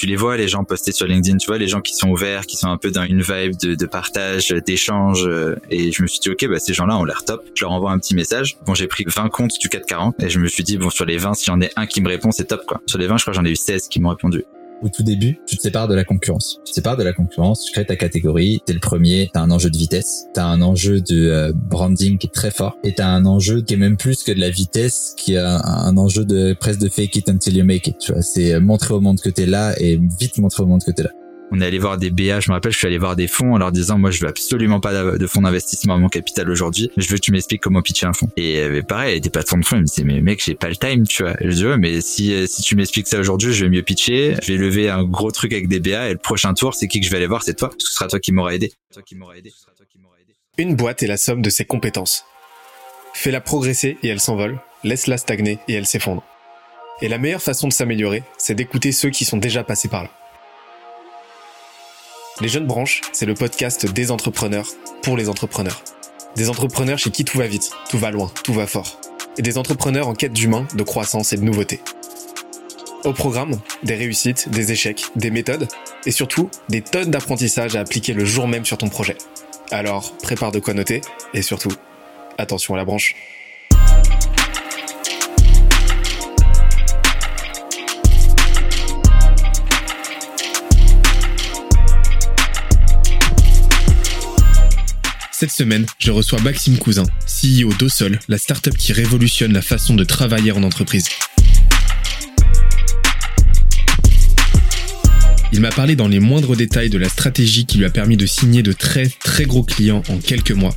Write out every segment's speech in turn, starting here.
tu les vois les gens postés sur LinkedIn, tu vois les gens qui sont ouverts, qui sont un peu dans une vibe de, de partage, d'échange. euh, Et je me suis dit ok, bah ces gens-là ont l'air top. Je leur envoie un petit message. Bon, j'ai pris 20 comptes du 440 et je me suis dit bon sur les 20, si j'en ai un qui me répond, c'est top quoi. Sur les 20, je crois j'en ai eu 16 qui m'ont répondu. Au tout début, tu te sépares de la concurrence. Tu te sépares de la concurrence, tu crées ta catégorie, t'es le premier, t'as un enjeu de vitesse, t'as un enjeu de euh, branding qui est très fort, et t'as un enjeu qui est même plus que de la vitesse, qui a un, enjeu de presque de fake it until you make it. Tu vois, c'est euh, montrer au monde que t'es là et vite montrer au monde que t'es là. On est allé voir des BA, je me rappelle, je suis allé voir des fonds en leur disant, moi, je veux absolument pas de fonds d'investissement à mon capital aujourd'hui. Je veux que tu m'expliques comment pitcher un fonds. Et euh, pareil, des patrons de fonds, ils me disaient, mais mec, j'ai pas le time, tu vois. Je dis, ouais, mais si, euh, si tu m'expliques ça aujourd'hui, je vais mieux pitcher, je vais lever un gros truc avec des BA et le prochain tour, c'est qui que je vais aller voir, c'est toi. Ce sera toi qui m'aura aidé. Une boîte est la somme de ses compétences. Fais-la progresser et elle s'envole, laisse-la stagner et elle s'effondre. Et la meilleure façon de s'améliorer, c'est d'écouter ceux qui sont déjà passés par là. Les Jeunes Branches, c'est le podcast des entrepreneurs pour les entrepreneurs. Des entrepreneurs chez qui tout va vite, tout va loin, tout va fort. Et des entrepreneurs en quête d'humain, de croissance et de nouveauté. Au programme, des réussites, des échecs, des méthodes, et surtout, des tonnes d'apprentissages à appliquer le jour même sur ton projet. Alors, prépare de quoi noter, et surtout, attention à la branche. Cette semaine, je reçois Maxime Cousin, CEO d'Osol, la startup qui révolutionne la façon de travailler en entreprise. Il m'a parlé dans les moindres détails de la stratégie qui lui a permis de signer de très très gros clients en quelques mois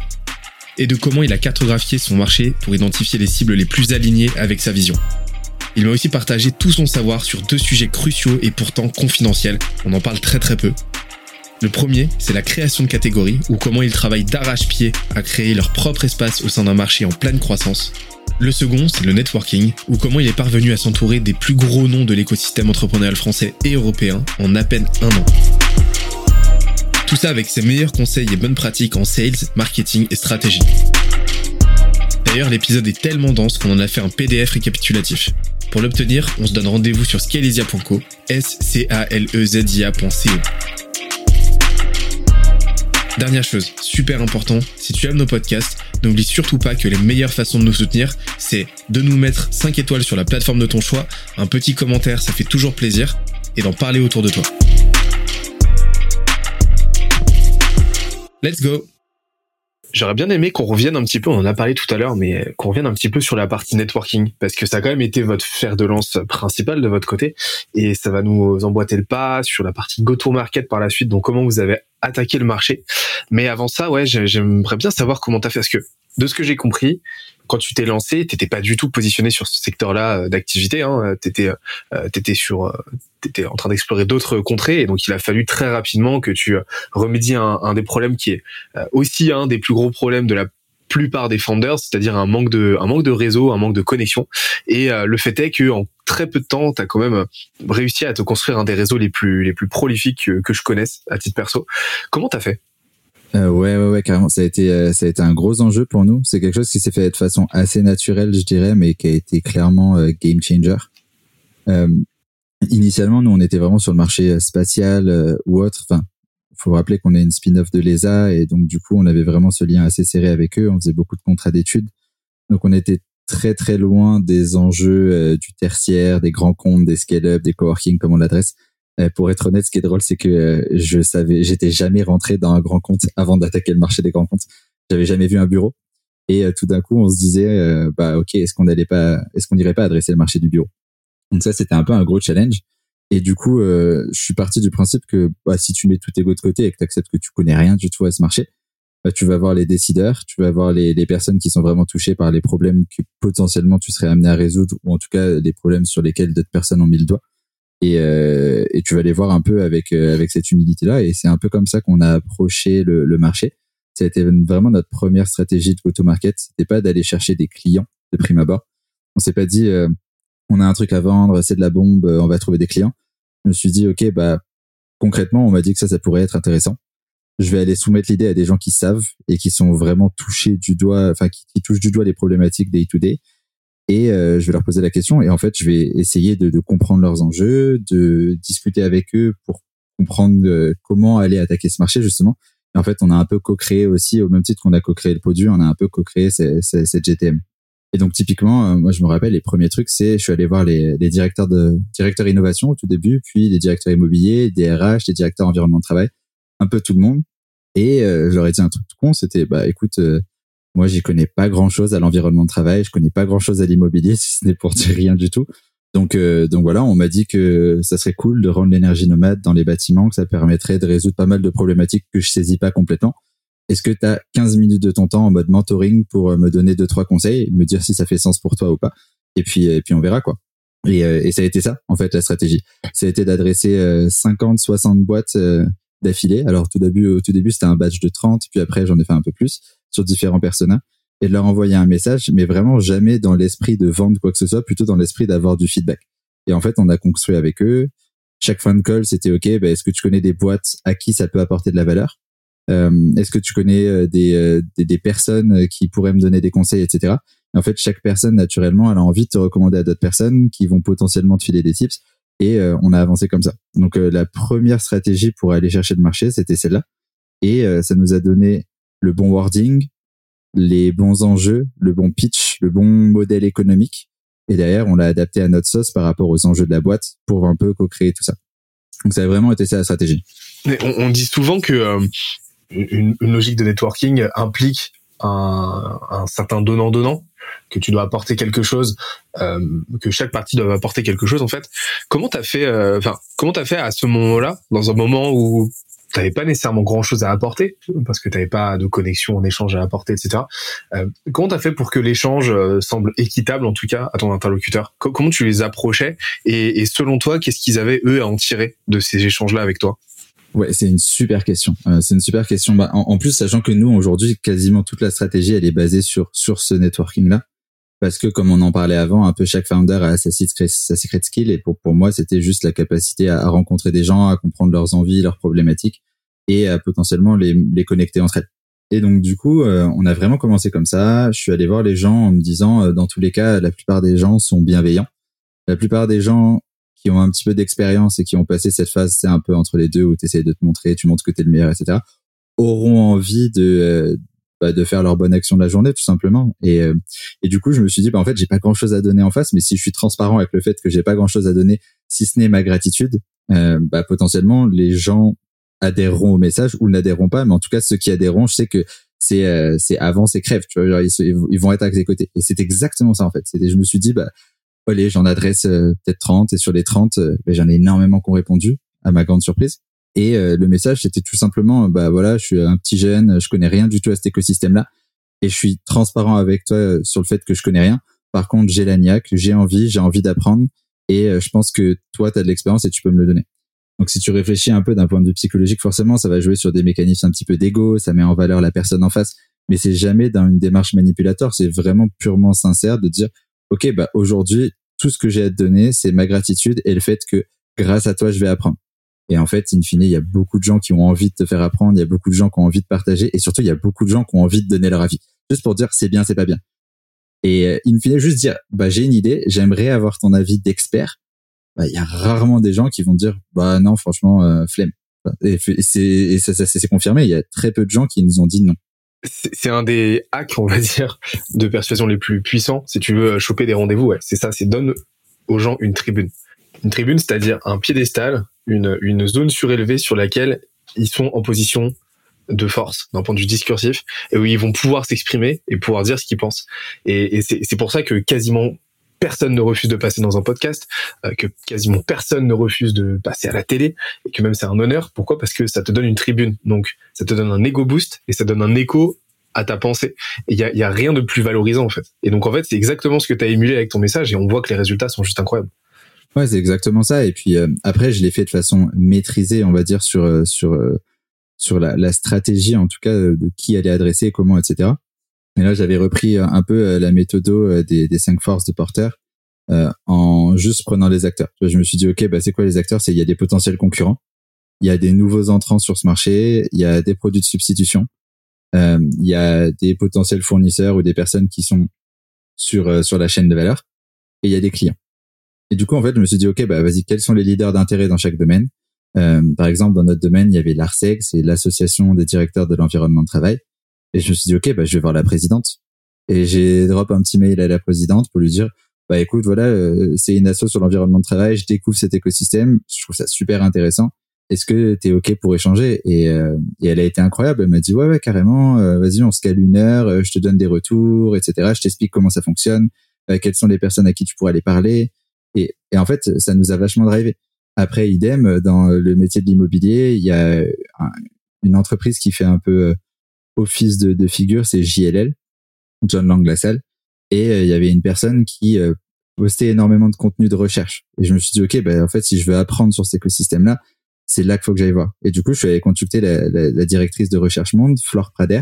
et de comment il a cartographié son marché pour identifier les cibles les plus alignées avec sa vision. Il m'a aussi partagé tout son savoir sur deux sujets cruciaux et pourtant confidentiels, on en parle très très peu. Le premier, c'est la création de catégories ou comment ils travaillent d'arrache-pied à créer leur propre espace au sein d'un marché en pleine croissance. Le second, c'est le networking, ou comment il est parvenu à s'entourer des plus gros noms de l'écosystème entrepreneurial français et européen en à peine un an. Tout ça avec ses meilleurs conseils et bonnes pratiques en sales, marketing et stratégie. D'ailleurs, l'épisode est tellement dense qu'on en a fait un PDF récapitulatif. Pour l'obtenir, on se donne rendez-vous sur scalezia.co, s c a l e z i. Dernière chose, super important, si tu aimes nos podcasts, n'oublie surtout pas que les meilleures façons de nous soutenir, c'est de nous mettre 5 étoiles sur la plateforme de ton choix, un petit commentaire, ça fait toujours plaisir, et d'en parler autour de toi. Let's go J'aurais bien aimé qu'on revienne un petit peu, on en a parlé tout à l'heure, mais qu'on revienne un petit peu sur la partie networking, parce que ça a quand même été votre fer de lance principal de votre côté, et ça va nous emboîter le pas sur la partie go-to-market par la suite, donc comment vous avez attaqué le marché. Mais avant ça, ouais, j'ai- j'aimerais bien savoir comment t'as fait, parce que de ce que j'ai compris, quand tu t'es lancé, t'étais pas du tout positionné sur ce secteur-là euh, d'activité, hein, t'étais, euh, t'étais sur, euh, t'étais en train d'explorer d'autres contrées, et donc il a fallu très rapidement que tu euh, remédies à un, des problèmes qui est euh, aussi un des plus gros problèmes de la plupart des founders, c'est-à-dire un manque de un manque de réseau, un manque de connexion. Et euh, le fait est que en très peu de temps, tu as quand même euh, réussi à te construire un des réseaux les plus les plus prolifiques que, que je connaisse à titre perso. Comment t'as fait? Euh, ouais, ouais, ouais, carrément. Ça a été, euh, ça a été un gros enjeu pour nous. C'est quelque chose qui s'est fait de façon assez naturelle, je dirais, mais qui a été clairement euh, game changer. Euh, initialement, nous, on était vraiment sur le marché euh, spatial euh, ou autre. Enfin, faut rappeler qu'on est une spin-off de l'ESA et donc du coup, on avait vraiment ce lien assez serré avec eux. On faisait beaucoup de contrats d'études, donc on était très très loin des enjeux du tertiaire, des grands comptes, des scale-up, des coworking, comme on l'adresse. Euh, pour être honnête, ce qui est drôle, c'est que euh, je savais, j'étais jamais rentré dans un grand compte avant d'attaquer le marché des grands comptes. J'avais jamais vu un bureau. Et euh, tout d'un coup, on se disait, bah ok, est-ce qu'on allait pas, est-ce qu'on n'irait pas adresser le marché du bureau? Donc ça, c'était un peu un gros challenge. Et du coup, je suis parti du principe que bah, si tu mets tout tes go de côté et que tu acceptes que tu connais rien du tout à ce marché, bah, tu vas voir les décideurs, tu vas voir les, les personnes qui sont vraiment touchées par les problèmes que potentiellement tu serais amené à résoudre, ou en tout cas les problèmes sur lesquels d'autres personnes ont mis le doigt. Et, euh, et tu vas les voir un peu avec euh, avec cette humilité-là. Et c'est un peu comme ça qu'on a approché le, le marché. Ça a été vraiment notre première stratégie de go-to-market. C'était pas d'aller chercher des clients de prime abord. On s'est pas dit euh, on a un truc à vendre, c'est de la bombe, on va trouver des clients. Je me suis dit ok bah concrètement on m'a dit que ça ça pourrait être intéressant. Je vais aller soumettre l'idée à des gens qui savent et qui sont vraiment touchés du doigt, enfin qui, qui touchent du doigt les problématiques day to day. Et je vais leur poser la question et en fait je vais essayer de, de comprendre leurs enjeux, de discuter avec eux pour comprendre comment aller attaquer ce marché justement. Et en fait, on a un peu co-créé aussi, au même titre qu'on a co-créé le produit, on a un peu co-créé cette GTM. Et donc typiquement, euh, moi je me rappelle les premiers trucs, c'est je suis allé voir les, les, directeurs de directeurs innovation au tout début, puis les directeurs immobiliers, des RH, les directeurs environnement de travail, un peu tout le monde. Et euh, je leur ai dit un truc tout con, c'était bah écoute, euh, moi j'y connais pas grand chose à l'environnement de travail, je connais pas grand chose à l'immobilier, si ce n'est pour dire rien du tout. Donc donc voilà, on m'a dit que ça serait cool de rendre l'énergie nomade dans les bâtiments, que ça permettrait de résoudre pas mal de problématiques que je saisis pas complètement est-ce que tu as 15 minutes de ton temps en mode mentoring pour euh, me donner deux trois conseils, me dire si ça fait sens pour toi ou pas? Et puis et puis on verra quoi. Et, euh, et ça a été ça en fait la stratégie. Ça a été d'adresser 50 euh, 60 boîtes d'affilée. Alors tout début au tout début c'était un batch de 30 puis après j'en ai fait un peu plus sur différents personnages et de leur envoyer un message mais vraiment jamais dans l'esprit de vendre quoi que ce soit, plutôt dans l'esprit d'avoir du feedback. Et en fait, on a construit avec eux. Chaque fin de call, c'était OK, bah, est-ce que tu connais des boîtes à qui ça peut apporter de la valeur? Euh, est-ce que tu connais euh, des, euh, des, des, personnes qui pourraient me donner des conseils, etc. en fait, chaque personne, naturellement, elle a envie de te recommander à d'autres personnes qui vont potentiellement te filer des tips. Et on a avancé comme ça. Donc la première stratégie pour aller chercher le marché, c'était celle-là. Et ça nous a donné le bon wording, les bons enjeux, le bon pitch, le bon modèle économique. Et derrière, on l'a adapté à notre sauce par rapport aux enjeux de la boîte pour un peu co-créer tout ça. Donc ça a vraiment été ça la stratégie. on, on dit souvent que une, une, logique de networking implique un, un certain donnant-donnant, que tu dois apporter quelque chose, euh, que chaque partie doit apporter quelque chose en fait. Comment t'as fait, euh, enfin, comment t'as fait à ce moment-là, dans un moment où t'avais pas nécessairement grand chose à apporter parce que t'avais pas de connexion en échange à apporter, etc. Euh, comment t'as fait pour que l'échange euh, semble équitable en tout cas à ton interlocuteur? Comment tu les approchais? Et, et selon toi, qu'est-ce qu'ils avaient eux à en tirer de ces échanges-là avec toi? Ouais, c'est une super question. Euh, c'est une super question. Bah, en, plus, sachant que nous aujourd'hui, quasiment toute la stratégie, elle est basée sur sur ce networking là, parce que comme on en parlait avant, un peu chaque founder a sa sa secret skill, et pour pour moi, c'était juste la capacité à, rencontrer des gens, à comprendre leurs envies, leurs problématiques, et à potentiellement les les connecter entre elles. Et donc du coup, euh, on a vraiment commencé comme ça. Je suis allé voir les gens en me disant, euh, dans tous les cas, la plupart des gens sont bienveillants. La plupart des gens qui ont un petit peu d'expérience et qui ont passé cette phase, c'est un peu entre les deux où tu essaies de te montrer, tu montres que tu es le meilleur, etc., auront envie de, euh, bah, de faire leur bonne action de la journée, tout simplement. Et, euh, et du coup, je me suis dit, bah, en fait, j'ai pas grand chose à donner en face, mais si je suis transparent avec le fait que j'ai pas grand chose à donner, si ce n'est ma gratitude, euh, bah, potentiellement, les gens adhéreront au message ou n'adhéreront pas, mais en tout cas, ceux qui adhéreront, je sais que c'est euh, c'est avant c'est crève tu vois ils, ils, vont être à tes côtés et c'est exactement ça en fait c'était je me suis dit bah allez, j'en adresse euh, peut-être 30 et sur les 30, euh, ben, j'en ai énormément qui ont répondu à ma grande surprise. Et euh, le message, c'était tout simplement, bah voilà, je suis un petit jeune, je connais rien du tout à cet écosystème-là, et je suis transparent avec toi sur le fait que je connais rien. Par contre, j'ai la niaque, j'ai envie, j'ai envie d'apprendre, et je pense que toi, tu as de l'expérience et tu peux me le donner. Donc, si tu réfléchis un peu d'un point de vue psychologique, forcément, ça va jouer sur des mécanismes un petit peu d'ego, ça met en valeur la personne en face, mais c'est jamais dans une démarche manipulatoire, c'est vraiment purement sincère de dire, ok, bah aujourd'hui, tout ce que j'ai à te donner, c'est ma gratitude et le fait que grâce à toi, je vais apprendre. Et en fait, in fine, il y a beaucoup de gens qui ont envie de te faire apprendre, il y a beaucoup de gens qui ont envie de partager, et surtout, il y a beaucoup de gens qui ont envie de donner leur avis, juste pour dire c'est bien, c'est pas bien. Et euh, in fine, juste dire, bah j'ai une idée, j'aimerais avoir ton avis d'expert. Bah, il y a rarement des gens qui vont dire, bah non, franchement, euh, flemme. Et, c'est, ça, ça c'est confirmé. Il y a très peu de gens qui nous ont dit non c'est un des hacks, on va dire, de persuasion les plus puissants. Si tu veux choper des rendez-vous, ouais, c'est ça, c'est donne aux gens une tribune. Une tribune, c'est-à-dire un piédestal, une, une zone surélevée sur laquelle ils sont en position de force d'un point de vue discursif et où ils vont pouvoir s'exprimer et pouvoir dire ce qu'ils pensent. Et, et c'est pour ça que quasiment personne ne refuse de passer dans un podcast, euh, que quasiment personne ne refuse de passer à la télé, et que même c'est un honneur. Pourquoi? Parce que ça te donne une tribune, donc ça te donne un ego boost et ça donne un écho à ta pensée. Il y a, y a, rien de plus valorisant en fait. Et donc en fait, c'est exactement ce que tu as émulé avec ton message, et on voit que les résultats sont juste incroyables. Ouais, c'est exactement ça. Et puis euh, après, je l'ai fait de façon maîtrisée, on va dire sur euh, sur sur la, stratégie, en tout cas de qui allait adresser, comment, etc. Et là, j'avais repris euh, un peu euh, la méthode euh, des, des cinq forces de Porter euh, en juste prenant les acteurs. Je me suis dit, ok, bah c'est quoi les acteurs? C'est il y a des potentiels concurrents, il y a des nouveaux entrants sur ce marché, il y a des produits de substitution, euh, il y a des potentiels fournisseurs ou des personnes qui sont sur sur la chaîne de valeur et il y a des clients. Et du coup, en fait, je me suis dit, OK, bah, vas-y, quels sont les leaders d'intérêt dans chaque domaine? Euh, par exemple, dans notre domaine, il y avait l'ARSEG, c'est l'association des directeurs de l'environnement de travail. Et je me suis dit, OK, bah, je vais voir la présidente. Et j'ai drop un petit mail à la présidente pour lui dire, bah, écoute, voilà, euh, c'est une asso sur l'environnement de travail, je découvre cet écosystème, je trouve ça super intéressant. Est-ce que tu es OK pour échanger? Et, euh, et, elle a été incroyable. Elle m'a dit, ouais, ouais, carrément, vas-y, on se cale une heure, je te donne des retours, etc. Je t'explique comment ça fonctionne, quelles sont les personnes à qui tu pourrais aller parler. Et, et en fait, ça nous a vachement drivé. Après, idem, dans le métier de l'immobilier, il y a une entreprise qui fait un peu euh, office de, de figure, c'est JLL, John Lang LaSalle. Et euh, il y avait une personne qui euh, postait énormément de contenu de recherche. Et je me suis dit, OK, ben, en fait, si je veux apprendre sur cet écosystème-là, c'est là qu'il faut que j'aille voir. Et du coup, je suis allé consulter la, la, la directrice de Recherche Monde, Flore Prader,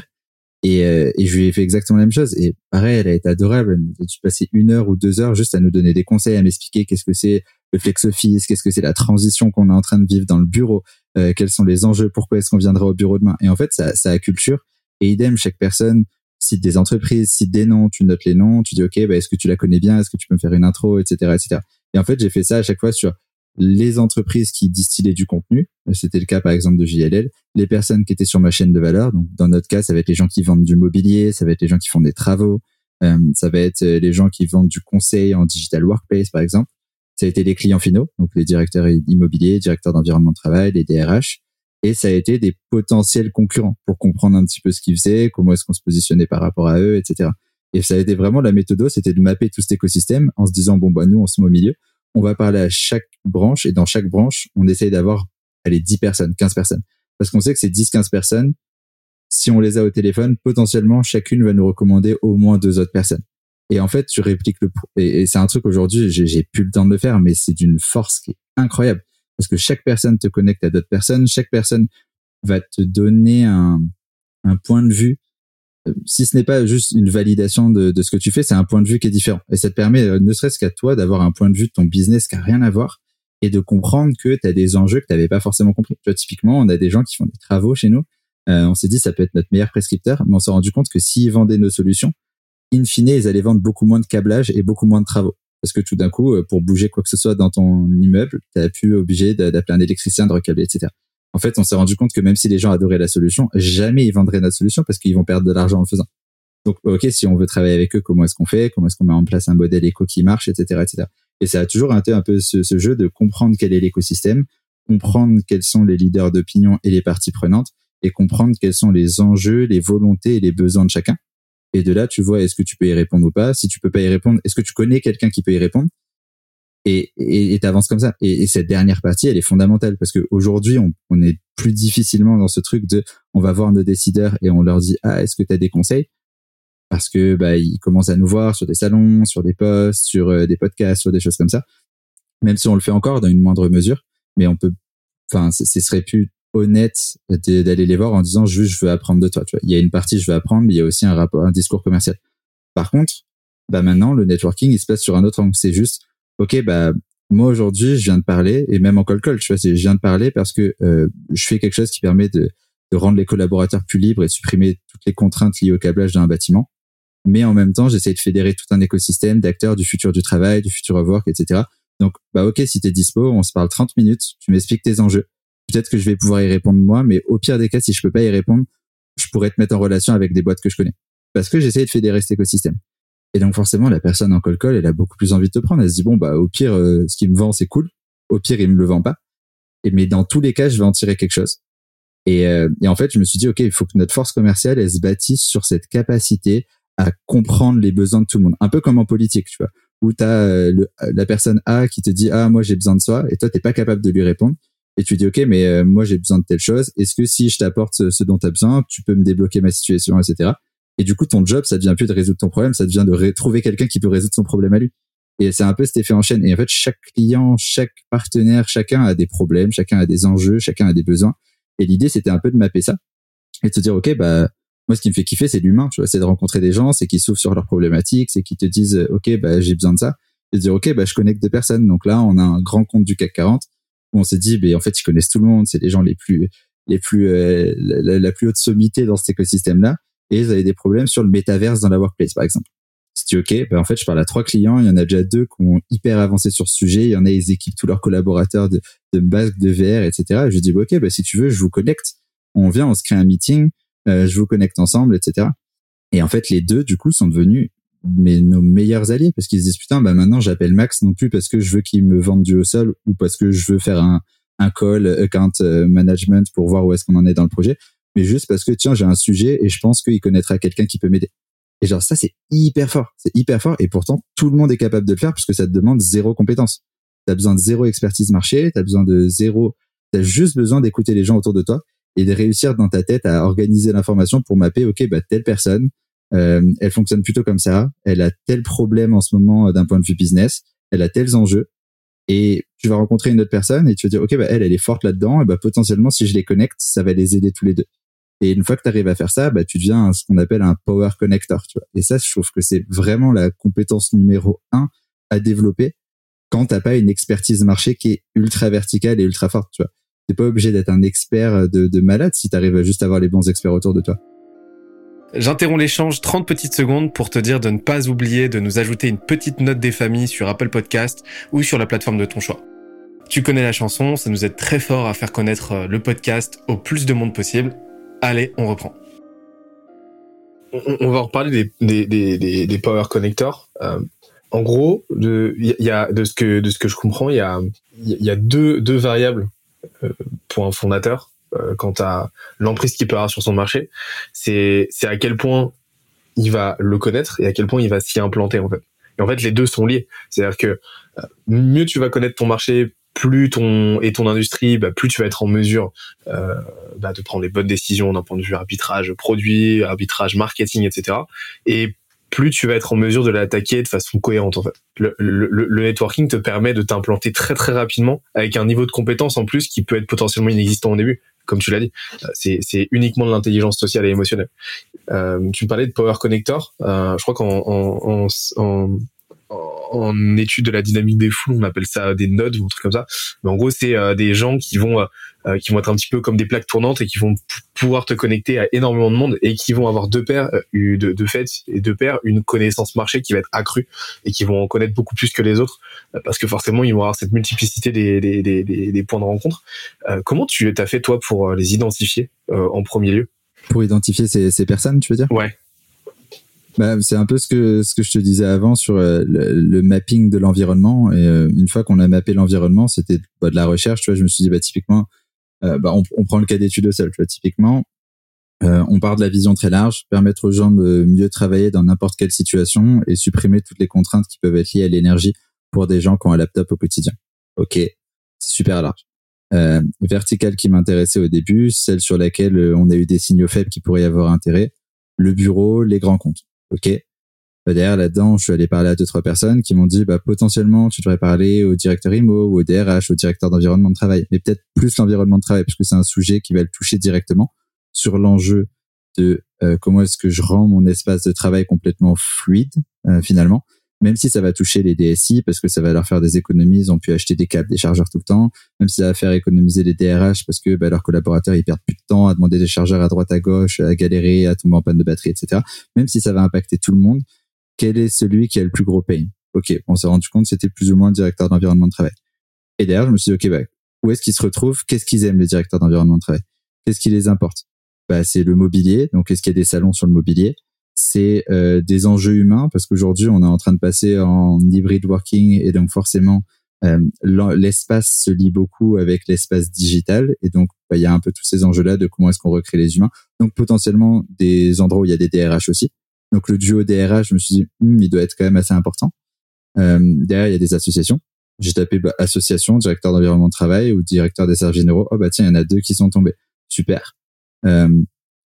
et, euh, et, je lui ai fait exactement la même chose. Et pareil, elle a été adorable. Elle a passé une heure ou deux heures juste à nous donner des conseils, à m'expliquer qu'est-ce que c'est le flex office, qu'est-ce que c'est la transition qu'on est en train de vivre dans le bureau, euh, quels sont les enjeux, pourquoi est-ce qu'on viendra au bureau demain. Et en fait, ça, ça a culture. Et idem, chaque personne cite des entreprises, cite des noms, tu notes les noms, tu dis ok, bah, est-ce que tu la connais bien, est-ce que tu peux me faire une intro, etc., etc. Et en fait, j'ai fait ça à chaque fois sur les entreprises qui distillaient du contenu, c'était le cas par exemple de JLL, les personnes qui étaient sur ma chaîne de valeur, donc dans notre cas ça va être les gens qui vendent du mobilier, ça va être les gens qui font des travaux, euh, ça va être euh, les gens qui vendent du conseil en digital workplace par exemple, ça a été les clients finaux, donc les directeurs immobiliers, directeurs d'environnement de travail, les DRH, et ça a été des potentiels concurrents pour comprendre un petit peu ce qu'ils faisaient, comment est-ce qu'on se positionnait par rapport à eux, etc. Et ça a été vraiment la méthode, c'était de mapper tout cet écosystème en se disant bon bah nous on se met au milieu, on va parler à chaque branche et dans chaque branche, on essaye d'avoir allez 10 personnes, 15 personnes. Parce qu'on sait que ces 10 15 personnes, si on les a au téléphone, potentiellement chacune va nous recommander au moins deux autres personnes. Et en fait, tu répliques le et, c'est un truc aujourd'hui, j'ai plus le temps de le faire mais c'est d'une force qui est incroyable parce que chaque personne te connecte à d'autres personnes, chaque personne va te donner un un point de vue si ce n'est pas juste une validation de, de, ce que tu fais, c'est un point de vue qui est différent. Et ça te permet, euh, ne serait-ce qu'à toi, d'avoir un point de vue de ton business qui a rien à voir et de comprendre que tu as des enjeux que tu n'avais pas forcément compris. Tu vois, typiquement, on a des gens qui font des travaux chez nous. Euh, on s'est dit, ça peut être notre meilleur prescripteur, mais on s'est rendu compte que s'ils vendaient nos solutions, in fine, ils allaient vendre beaucoup moins de câblage et beaucoup moins de travaux. Parce que tout d'un coup, euh, pour bouger quoi que ce soit dans ton immeuble, tu as pu obligé d'appeler un électricien, de recabler, etc en fait, on s'est rendu compte que même si les gens adoraient la solution, jamais ils vendraient notre solution parce qu'ils vont perdre de l'argent en le faisant. Donc, ok, si on veut travailler avec eux, comment est-ce qu'on fait? Comment est-ce qu'on met en place un modèle éco qui marche, etc., etc. Et ça a toujours été un peu ce, ce jeu de comprendre quel est l'écosystème, comprendre quels sont les leaders d'opinion et les parties prenantes, et comprendre quels sont les enjeux, les volontés et les besoins de chacun. Et de là, tu vois, est-ce que tu peux y répondre ou pas? Si tu peux pas y répondre, est-ce que tu connais quelqu'un qui peut y répondre? Et et t'avances comme ça. Et, et, cette dernière partie elle est fondamentale parce que aujourd'hui on, on est plus difficilement dans ce truc de on va voir nos décideurs et on leur dit ah est-ce que tu as des conseils? Parce que bah ils commencent à nous voir sur des salons sur des posts sur euh, des podcasts sur des choses comme ça. Même si on le fait encore dans une moindre mesure mais on peut enfin ce serait plus honnête d'aller les voir en disant juste je veux apprendre de toi tu vois. Il y a une partie je veux apprendre mais il y a aussi un rapport un discours commercial. Par contre bah maintenant le networking il se passe sur un autre angle. C'est juste ok, bah moi aujourd'hui, je viens de parler et même en call call, tu vois, je viens de parler parce que euh, je fais quelque chose qui permet de, de rendre les collaborateurs plus libres et de supprimer toutes les contraintes liées au câblage d'un bâtiment. Mais en même temps, j'essaie de fédérer tout un écosystème d'acteurs du futur du travail, du futur of work, etc. Donc, bah ok, si t'es dispo, on se parle 30 minutes, tu m'expliques tes enjeux. Peut-être que je vais pouvoir y répondre moi, mais au pire des cas, si je peux pas y répondre, je pourrais te mettre en relation avec des boîtes que je connais. Parce que j'essaie de fédérer cet écosystème. Et donc forcément, la personne en call, elle a beaucoup plus envie de te prendre. Elle se dit bon bah au pire, euh, ce qu'il me vend c'est cool. Au pire, il me le vend pas. Et mais dans tous les cas, je vais en tirer quelque chose. Et, euh, et en fait, je me suis dit ok, il faut que notre force commerciale elle se bâtisse sur cette capacité à comprendre les besoins de tout le monde. Un peu comme en politique, tu vois, où tu as euh, la personne A qui te dit ah moi j'ai besoin de ça et toi t'es pas capable de lui répondre. Et tu dis ok mais moi j'ai besoin de telle chose. Est-ce que si je t'apporte ce, ce dont tu as besoin, tu peux me débloquer ma situation, etc. Et du coup, ton job, ça devient plus de résoudre ton problème, ça devient de trouver quelqu'un qui peut résoudre son problème à lui. Et c'est un peu cet effet en chaîne. Et en fait, chaque client, chaque partenaire, chacun a des problèmes, chacun a des enjeux, chacun a des besoins. Et l'idée, c'était un peu de mapper ça et de se dire, OK, bah, moi, ce qui me fait kiffer, c'est l'humain, tu vois, c'est de rencontrer des gens, c'est qu'ils s'ouvrent sur leurs problématiques, c'est qu'ils te disent, OK, bah, j'ai besoin de ça. Et de dire, OK, bah, je connecte deux personnes. Donc là, on a un grand compte du CAC 40 où on s'est dit, bah, en fait, ils connaissent tout le monde, c'est les gens les plus, les plus, euh, la, la, plus haute sommité dans cet écosystème-là et ils avaient des problèmes sur le métaverse dans la workplace, par exemple. C'est ok, ben en fait, je parle à trois clients, il y en a déjà deux qui ont hyper avancé sur ce sujet, il y en a, ils équipent tous leurs collaborateurs de, de basques, de VR, etc. je dis, ok, ben si tu veux, je vous connecte. On vient, on se crée un meeting, euh, je vous connecte ensemble, etc. Et en fait, les deux, du coup, sont devenus mais nos meilleurs alliés parce qu'ils se disent putain bah maintenant j'appelle Max non plus parce que je veux qu'il me vende du au sol ou parce que je veux faire un un call account euh, management pour voir où est-ce qu'on en est dans le projet mais juste parce que tiens j'ai un sujet et je pense qu'il connaîtra quelqu'un qui peut m'aider. Et genre ça c'est hyper fort. C'est hyper fort et pourtant tout le monde est capable de le faire parce que ça te demande zéro compétence. T'as besoin de zéro expertise marché t'as besoin de zéro t'as juste besoin d'écouter les gens autour de toi et de réussir dans ta tête à organiser l'information pour mapper ok bah telle personne euh, elle fonctionne plutôt comme ça, elle a tel problème en ce moment euh, d'un point de vue business, elle a tels enjeux, et tu vas rencontrer une autre personne et tu vas dire ok bah elle elle est forte là-dedans, et bah potentiellement si je les connecte, ça va les aider tous les deux. Et une fois que tu arrives à faire ça, bah tu deviens ce qu'on appelle un power connector, tu vois. Et ça, je trouve que c'est vraiment la compétence numéro un à développer quand t'as pas une expertise marché qui est ultra verticale et ultra forte, tu vois. T'es pas obligé d'être un expert de, de malade si t'arrives à juste avoir les bons experts autour de toi. J'interromps l'échange 30 petites secondes pour te dire de ne pas oublier de nous ajouter une petite note des familles sur Apple Podcast ou sur la plateforme de ton choix. Tu connais la chanson, ça nous aide très fort à faire connaître euh, le podcast au plus de monde possible. Allez, on reprend. On, va reparler des, des, des, power connectors. Euh, en gros, de, y a, de, ce que, de ce que je comprends, il y a, y a deux, deux variables euh, pour un fondateur euh, quant à l'emprise qu'il peut avoir sur son marché, c'est à quel point il va le connaître et à quel point il va s'y implanter en fait. Et en fait, les deux sont liés. C'est-à-dire que mieux tu vas connaître ton marché, plus ton et ton industrie, bah, plus tu vas être en mesure euh, bah, de prendre les bonnes décisions d'un point de vue arbitrage produit, arbitrage marketing, etc. Et plus tu vas être en mesure de l'attaquer de façon cohérente en fait. Le, le, le networking te permet de t'implanter très très rapidement avec un niveau de compétence en plus qui peut être potentiellement inexistant au début comme tu l'as dit, euh, c'est uniquement de l'intelligence sociale et émotionnelle. Euh, tu me parlais de Power Connector. Euh, je crois qu'en en, en, en étude de la dynamique des foules, on appelle ça des nodes ou un truc comme ça. Mais en gros, c'est euh, des gens qui vont euh, qui vont être un petit peu comme des plaques tournantes et qui vont pouvoir te connecter à énormément de monde et qui vont avoir deux paires euh, de, de fait et deux paires une connaissance marché qui va être accrue et qui vont en connaître beaucoup plus que les autres parce que forcément ils vont avoir cette multiplicité des, des, des, des points de rencontre. comment tu t'as fait toi pour les identifier en premier lieu? Pour identifier ces, ces personnes, tu veux dire? Ouais. Bah, c'est un peu ce que ce que je te disais avant sur euh, le, mapping de l'environnement. Et euh, une fois qu'on a mappé l'environnement, c'était bah, de la recherche. Tu vois, je me suis dit bah typiquement, euh, bah, on, on, prend le cas d'études au sol. Tu vois, typiquement, on part de la vision très large, permettre aux gens de mieux travailler dans n'importe quelle situation et supprimer toutes les contraintes qui peuvent être liées à l'énergie pour des gens qui ont un laptop au quotidien. Ok, c'est super large. Euh, verticale qui m'intéressait au début, celle sur laquelle on a eu des signaux faibles qui pourraient y avoir intérêt, le bureau, les grands comptes. Ok. Bah, derrière là-dedans, je suis allé parler à deux trois personnes qui m'ont dit bah potentiellement tu devrais parler au directeur IMO au DRH, au directeur d'environnement de travail, mais peut-être plus l'environnement de travail parce que c'est un sujet qui va le toucher directement sur l'enjeu de euh, comment est-ce que je rends mon espace de travail complètement fluide euh, finalement même si ça va toucher les DSI parce que ça va leur faire des économies, ils ont pu acheter des câbles, des chargeurs tout le temps, même si ça va faire économiser les DRH parce que bah, leurs collaborateurs ils perdent plus de temps à demander des chargeurs à droite à gauche, à galérer, à tomber en panne de batterie, etc. Même si ça va impacter tout le monde, quel est celui qui a le plus gros pain? Ok, on s'est rendu compte c'était plus ou moins le directeur d'environnement de travail. Et derrière, je me suis dit, ok, bah, où est-ce qu'ils se retrouvent? Qu'est-ce qu'ils aiment les directeurs d'environnement de travail? Qu'est-ce qui les importe? Bah, C'est le mobilier, donc est-ce qu'il y a des salons sur le mobilier? C'est euh, des enjeux humains parce qu'aujourd'hui on est en train de passer en hybrid working et donc forcément euh, l'espace se lie beaucoup avec l'espace digital et donc bah, il y a un peu tous ces enjeux là de comment est-ce qu'on recrée les humains. Donc potentiellement des endroits où il y a des DRH aussi. Donc le duo DRH je me suis dit hmm, il doit être quand même assez important. Euh, derrière il y a des associations. J'ai tapé bah, association directeur d'environnement de travail ou directeur des services généraux. Oh bah tiens il y en a deux qui sont tombés. Super. Euh,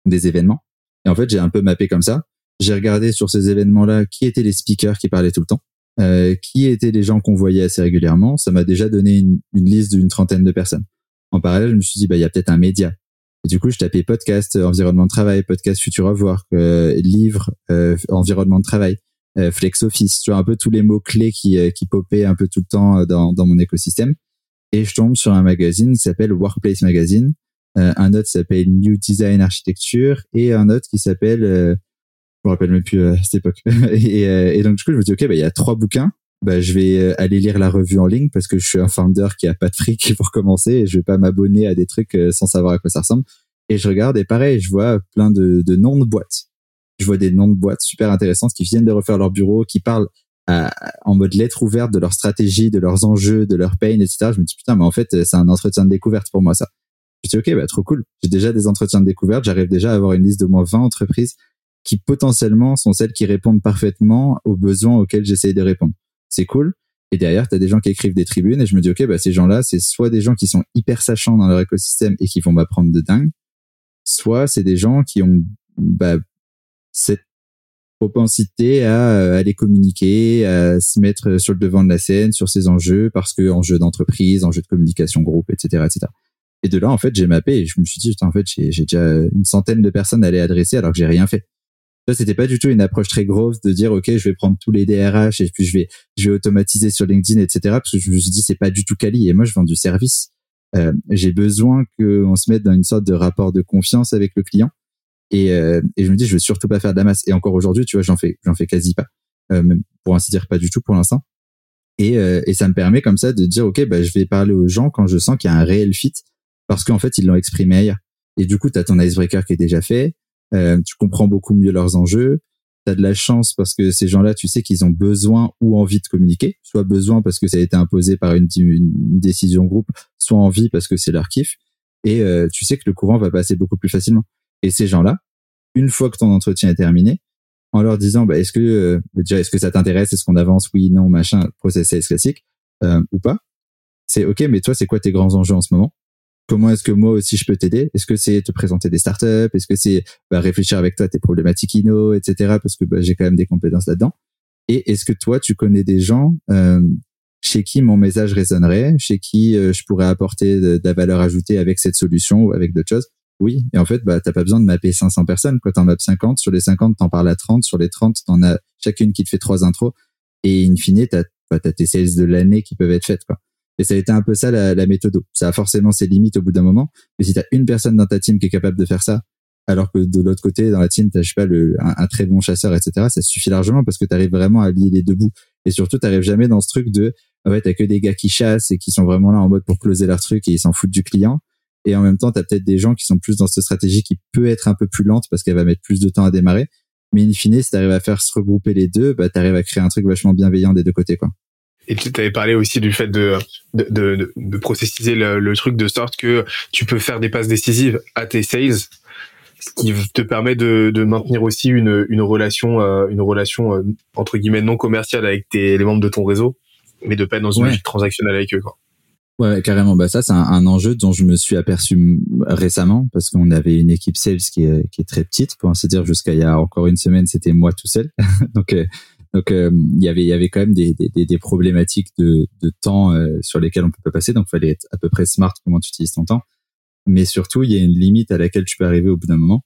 des événements. Et en fait j'ai un peu mappé comme ça j'ai regardé sur ces événements-là qui étaient les speakers qui parlaient tout le temps, euh, qui étaient les gens qu'on voyait assez régulièrement. Ça m'a déjà donné une, liste d'une trentaine de personnes. En parallèle, je me suis dit, bah, il y a peut-être un média. Du coup, je tapais podcast, euh, environnement de travail, podcast futur of work, euh, livre, euh, environnement de travail, euh, flex office, tu vois, un peu tous les mots-clés qui, qui popaient un peu tout le temps dans, dans mon écosystème. Et je tombe sur un magazine qui s'appelle Workplace Magazine, un autre s'appelle New Design Architecture et un autre qui s'appelle Je me rappelle même plus à cette époque. et, et, donc du coup, je me dis ok, bah il y a trois bouquins. Bah, je vais aller lire la revue en ligne parce que je suis un founder qui a pas de fric pour commencer et je vais pas m'abonner à des trucs sans savoir à quoi ça ressemble. Et je regarde et pareil, je vois plein de, de noms de boîtes. Je vois des noms de boîtes super intéressantes qui viennent de refaire leur bureau, qui parlent en mode lettre ouverte de leur stratégie, de leurs enjeux, de leur pain, etc. Je me dis putain, mais en fait, c'est un entretien de découverte pour moi ça. Je dis ok, bah trop cool. J'ai déjà des entretiens de découverte. J'arrive déjà à avoir une liste de moins 20 entreprises qui potentiellement sont celles qui répondent parfaitement aux besoins auxquels j'essaye de répondre. C'est cool. Et derrière, tu as des gens qui écrivent des tribunes et je me dis ok, bah ces gens-là, c'est soit des gens qui sont hyper sachants dans leur écosystème et qui vont m'apprendre de dingue, soit c'est des gens qui ont bah, cette propensité à euh, aller communiquer, à se mettre sur le devant de la scène sur ces enjeux parce que enjeux d'entreprise, enjeux de communication groupe, etc., etc. Et de là, en fait, j'ai mappé et je me suis dit, en fait, j'ai déjà une centaine de personnes à aller adresser alors que j'ai rien fait. Ça, c'était pas du tout une approche très grosse de dire, OK, je vais prendre tous les DRH et puis je vais, je vais automatiser sur LinkedIn, etc. Parce que je me suis dit, c'est pas du tout quali. Et moi, je vends du service. Euh, j'ai besoin qu'on se mette dans une sorte de rapport de confiance avec le client. Et, euh, et je me dis, je veux surtout pas faire de la masse. Et encore aujourd'hui, tu vois, j'en fais, j'en fais quasi pas, euh, pour ainsi dire pas du tout pour l'instant. Et, euh, et ça me permet comme ça de dire, ok, bah, je vais parler aux gens quand je sens qu'il y a un réel fit, parce qu'en fait, ils l'ont exprimé ailleurs. Et du coup, tu as ton icebreaker qui est déjà fait, euh, tu comprends beaucoup mieux leurs enjeux, tu as de la chance parce que ces gens-là, tu sais qu'ils ont besoin ou envie de communiquer, soit besoin parce que ça a été imposé par une, décision groupe, soit envie parce que c'est leur kiff. Et euh, tu sais que le courant va passer beaucoup plus facilement. Et ces gens-là, une fois que ton entretien est terminé, en leur disant, bah, est-ce que euh, déjà, est-ce que ça t'intéresse, est-ce qu'on avance, oui, non, machin, process classique euh, ou pas? C'est ok, mais toi, c'est quoi tes grands enjeux en ce moment? Comment est-ce que moi aussi je peux t'aider? Est-ce que c'est te présenter des startups? Est-ce que c'est bah, réfléchir avec toi à tes problématiques inno, etc. Parce que bah, j'ai quand même des compétences là-dedans. Et est-ce que toi, tu connais des gens euh, chez qui mon message résonnerait, chez qui euh, je pourrais apporter de, la valeur ajoutée avec cette solution ou avec d'autres choses? Oui. Et en fait, bah, t'as pas besoin de mapper 500 personnes. Quand t'en mappes 50, sur les 50, t'en parles à 30. Sur les 30, t'en as chacune qui te fait trois intros. Et in fine, t'as, bah, t'as tes sales de l'année qui peuvent être faites, quoi. Et ça a été un peu ça la, la méthode. Ça a forcément ses limites au bout d'un moment. Mais si t'as une personne dans ta team qui est capable de faire ça, alors que de l'autre côté, dans la team, t'as, je sais pas, le, un, très bon chasseur, etc., ça suffit largement parce que t'arrives vraiment à lier les deux bouts. Et surtout, t'arrives jamais dans ce truc de, ouais, t'as que des gars qui chassent et qui sont vraiment là en mode pour closer leur truc et ils s'en foutent du client et en même temps, tu as peut-être des gens qui sont plus dans cette stratégie qui peut être un peu plus lente parce qu'elle va mettre plus de temps à démarrer. Mais in fine, si tu arrives à faire se regrouper les deux, bah, tu arrives à créer un truc vachement bienveillant des deux côtés. quoi. Et tu avais parlé aussi du fait de, de, de, de processiser le, le, truc de sorte que tu peux faire des passes décisives à tes sales, ce qui te permet de, de maintenir aussi une, une relation, euh, une relation euh, entre guillemets non commerciale avec tes, les membres de ton réseau, mais de pas être dans une logique transactionnelle avec eux. Quoi. Ouais, carrément. Bah ça, c'est un, enjeu dont je me suis aperçu récemment parce qu'on avait une équipe sales qui est, qui est très petite, pour ainsi dire. Jusqu'à il y a encore une semaine, c'était moi tout seul. donc, euh, donc euh, il y avait il y avait quand même des, des, des problématiques de, de temps euh, sur lesquelles on peut pas passer. Donc, il fallait être à peu près smart comment tu utilises ton temps. Mais surtout, il y a une limite à laquelle tu peux arriver au bout d'un moment.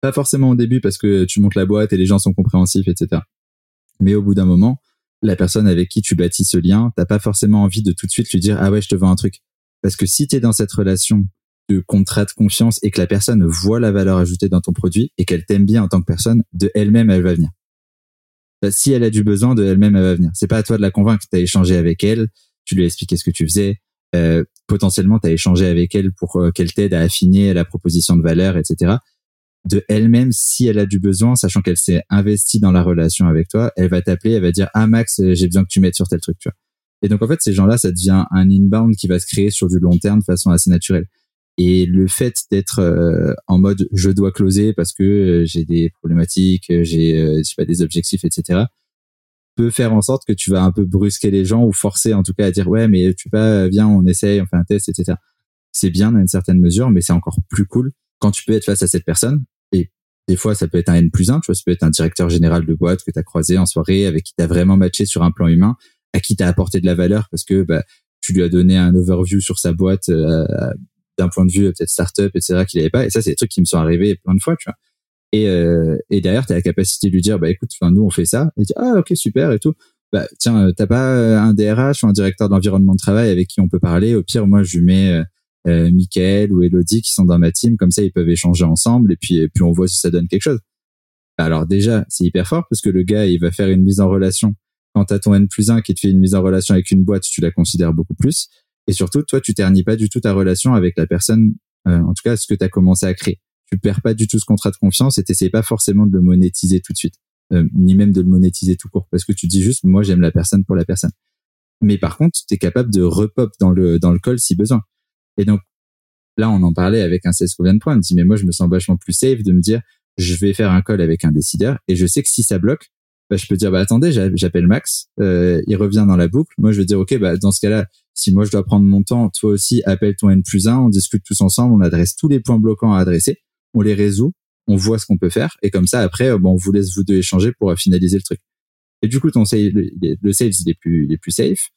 Pas forcément au début parce que tu montes la boîte et les gens sont compréhensifs, etc. Mais au bout d'un moment, la personne avec qui tu bâtis ce lien, t'as pas forcément envie de tout de suite lui dire ah ouais je te vends un truc. Parce que si tu es dans cette relation de contrat de confiance et que la personne voit la valeur ajoutée dans ton produit et qu'elle t'aime bien en tant que personne, de elle-même elle va venir. Bah, si elle a du besoin, de elle-même elle va venir. C'est pas à toi de la convaincre. T'as échangé avec elle, tu lui as expliqué ce que tu faisais. Euh, potentiellement, tu as échangé avec elle pour euh, qu'elle t'aide à affiner la proposition de valeur, etc de elle-même si elle a du besoin, sachant qu'elle s'est investie dans la relation avec toi, elle va t'appeler, elle va dire ah Max, j'ai besoin que tu m'aides sur tel truc, tu vois. Et donc en fait ces gens-là, ça devient un inbound qui va se créer sur du long terme de façon assez naturelle. Et le fait d'être euh, en mode je dois closer parce que euh, j'ai des problématiques, j'ai je sais pas des objectifs, etc. peut faire en sorte que tu vas un peu brusquer les gens ou forcer en tout cas à dire ouais mais tu vas viens on essaye on fait un test etc. C'est bien dans une certaine mesure mais c'est encore plus cool quand tu peux être face à cette personne des fois, ça peut être un N plus 1, tu vois, ça peut être un directeur général de boîte que tu as croisé en soirée, avec qui tu as vraiment matché sur un plan humain, à qui tu as apporté de la valeur parce que bah, tu lui as donné un overview sur sa boîte euh, d'un point de vue peut-être startup, etc., qu'il avait pas. Et ça, c'est des trucs qui me sont arrivés plein de fois, tu vois. Et, euh, et derrière, tu as la capacité de lui dire, bah écoute, nous, on fait ça. Et dit, ah, ok, super, et tout. Bah, tiens, t'as pas un DRH ou un directeur de l'environnement de travail avec qui on peut parler? Au pire, moi, je lui mets euh, euh, Michael ou Elodie qui sont dans ma team, comme ça ils peuvent échanger ensemble et puis et puis on voit si ça donne quelque chose. Alors déjà, c'est hyper fort parce que le gars, il va faire une mise en relation. Quand t'as ton N plus 1 qui te fait une mise en relation avec une boîte, tu la considères beaucoup plus. Et surtout, toi, tu ternis pas du tout ta relation avec la personne, euh, en tout cas, ce que tu as commencé à créer. Tu perds pas du tout ce contrat de confiance et t'essayes pas forcément de le monétiser tout de suite, euh, ni même de le monétiser tout court, parce que tu dis juste, moi, j'aime la personne pour la personne. Mais par contre, tu es capable de repop dans le dans le call si besoin. Et donc là, on en parlait avec un sales qu'on vient de prendre. On dit mais moi, je me sens vachement plus safe de me dire, je vais faire un call avec un décideur et je sais que si ça bloque, bah, je peux dire bah attendez, j'appelle Max, euh, il revient dans la boucle. Moi, je vais dire ok, bah dans ce cas-là, si moi je dois prendre mon temps, toi aussi appelle ton N plus 1, on discute tous ensemble, on adresse tous les points bloquants à adresser, on les résout, on voit ce qu'on peut faire et comme ça après, bon, on vous laisse vous deux échanger pour finaliser le truc. Et du coup, ton save, le, le save, il est plus, il est plus safe.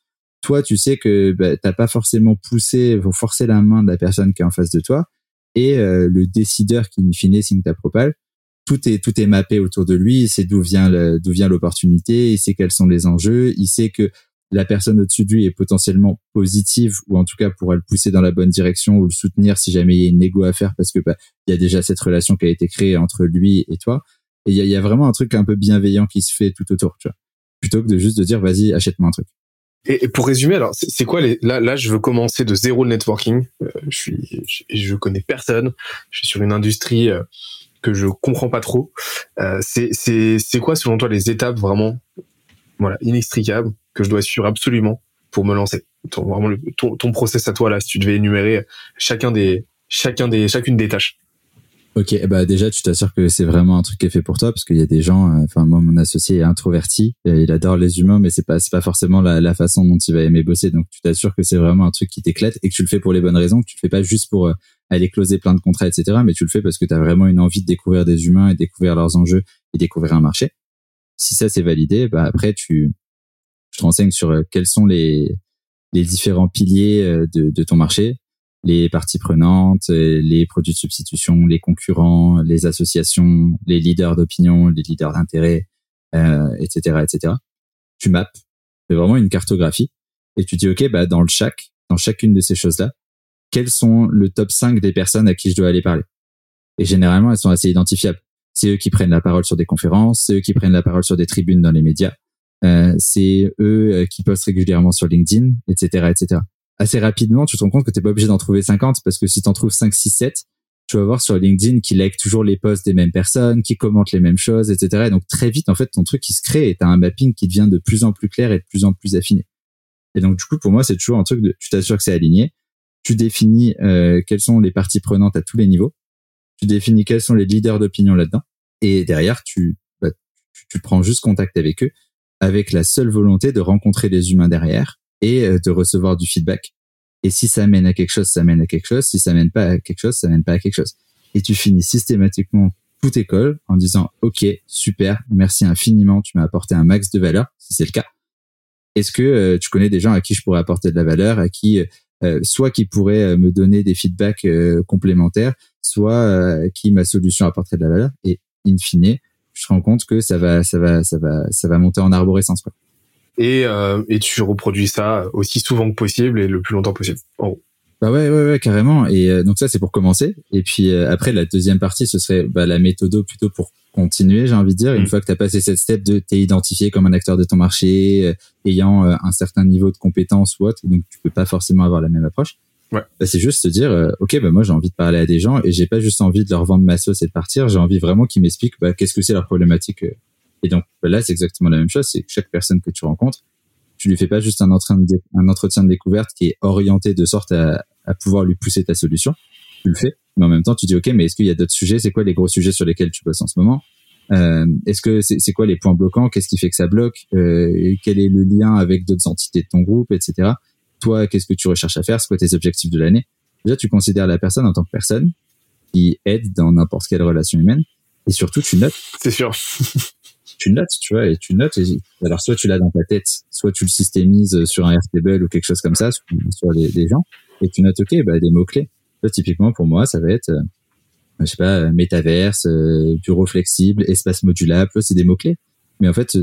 Toi, tu sais que bah, t'as pas forcément poussé, forcer la main de la personne qui est en face de toi. Et euh, le décideur qui in fine signe ta propale, tout est tout est mappé autour de lui. Il sait d'où vient d'où vient l'opportunité. Il sait quels sont les enjeux. Il sait que la personne au-dessus de lui est potentiellement positive ou en tout cas pourra le pousser dans la bonne direction ou le soutenir si jamais il y a une négo à faire parce que bah, il y a déjà cette relation qui a été créée entre lui et toi. Et il y a, y a, vraiment un truc un peu bienveillant qui se fait tout autour, tu vois. Plutôt que de juste de dire vas-y achète-moi un truc. Et, pour résumer, alors c'est quoi les là là je veux commencer de zéro le networking. Euh, je suis je, je, connais personne. Je suis sur une industrie euh, que je comprends pas trop. Euh, c'est quoi selon toi les étapes vraiment voilà inextricables que je dois suivre absolument pour me lancer? Ton, process à toi là si tu devais énumérer chacun des chacun des chacune des tâches. Ok, bah déjà tu t'assures que c'est vraiment un truc qui est fait pour toi parce qu'il y a des gens. Euh, enfin moi mon associé est introverti, il adore les humains, mais c'est pas pas forcément la, la, façon dont il va aimer bosser. Donc tu t'assures que c'est vraiment un truc qui t'éclate et que tu le fais pour les bonnes raisons, que tu le fais pas juste pour euh, aller closer plein de contrats, etc. Mais tu le fais parce que tu as vraiment une envie de découvrir des humains et découvrir leurs enjeux et découvrir un marché. Si ça c'est validé, bah après tu, tu te renseignes sur euh, quels sont les les différents piliers de, de ton marché, les parties prenantes, euh, les produits de substitution, les concurrents, les associations, les leaders d'opinion, les leaders d'intérêt, euh, etc., etc. Tu maps, c'est vraiment une cartographie et tu dis ok, bah dans le chaque, dans chacune de ces choses-là, quels sont le top 5 des personnes à qui je dois aller parler Et généralement, elles sont assez identifiables. C'est eux qui prennent la parole sur des conférences, c'est eux qui prennent la parole sur des tribunes dans les médias, euh, c'est eux euh, qui postent régulièrement sur LinkedIn, etc., etc assez rapidement, tu te rends compte que t'es pas obligé d'en trouver 50 parce que si t'en trouves 5, 6, 7, tu vas voir sur LinkedIn qui like toujours les posts des mêmes personnes, qui commentent les mêmes choses, etc. Et donc très vite, en fait, ton truc qui se crée et t'as un mapping qui devient de plus en plus clair et de plus en plus affiné. Et donc du coup, pour moi, c'est toujours un truc de, tu t'assures que c'est aligné, tu définis euh, quelles sont les parties prenantes à tous les niveaux, tu définis quels sont les leaders d'opinion là-dedans, et derrière, tu, bah, tu, prends juste contact avec eux avec la seule volonté de rencontrer les humains derrière et euh, de recevoir du feedback. Et si ça mène à quelque chose, ça mène à quelque chose. Si ça mène pas à quelque chose, ça mène pas à quelque chose. Et tu finis systématiquement toute école en disant OK, super, merci infiniment, tu m'as apporté un max de valeur, si c'est le cas. Est-ce que euh, tu connais des gens à qui je pourrais apporter de la valeur, à qui soit qui pourraient me donner des feedbacks complémentaires, soit qui ma solution apporterait de la valeur Et in fine, je te rends compte que ça va, ça va, ça va, ça va monter en arborescence. Quoi et, euh, et tu reproduis ça aussi souvent que possible et le plus longtemps possible. En gros. Bah ouais, ouais, ouais, carrément. Et euh, donc ça, c'est pour commencer. Et puis euh, après, la deuxième partie, ce serait bah, la méthode plutôt pour continuer, j'ai envie de dire. Une mm. fois que tu as passé cette step de t'es identifié comme un acteur de ton marché, ayant un certain niveau de compétence ou autre, donc tu peux pas forcément avoir la même approche. Ouais. Bah, c'est juste se dire, ok, bah moi j'ai envie de parler à des gens et j'ai pas juste envie de leur vendre ma sauce et de partir. J'ai envie vraiment qu'ils m'expliquent bah, qu'est-ce que c'est leur problématique et donc bah, là, c'est exactement la même chose. C'est que chaque personne que tu rencontres, tu lui fais pas juste un, entretien de, un entretien de découverte qui est orienté de sorte à, à, pouvoir lui pousser ta solution. Tu le fais, mais en même temps, tu dis ok, mais est-ce qu'il y a d'autres sujets? C'est quoi les gros sujets sur lesquels tu bosses en ce moment? Euh, Est-ce que c'est quoi les points bloquants? Qu'est-ce qui fait que ça bloque? Euh, Quel est le lien avec d'autres entités de ton groupe, etc. Toi, qu'est-ce que tu recherches à faire? C'est quoi tes objectifs de l'année? Déjà, tu considères la personne en tant que personne qui aide dans n'importe quelle relation humaine, et surtout, tu notes. C'est sûr. tu notes, tu vois, et tu notes. alors, soit tu l'as dans ta tête, soit tu le systémises sur un Airtable ou quelque chose comme ça, sur, sur les, gens, et tu notes, OK, bah, des mots-clés. Typiquement, pour moi, ça va être, euh, je sais pas, euh, métaverse, euh, bureau flexible, espace modulable, c'est des mots-clés. Mais en fait,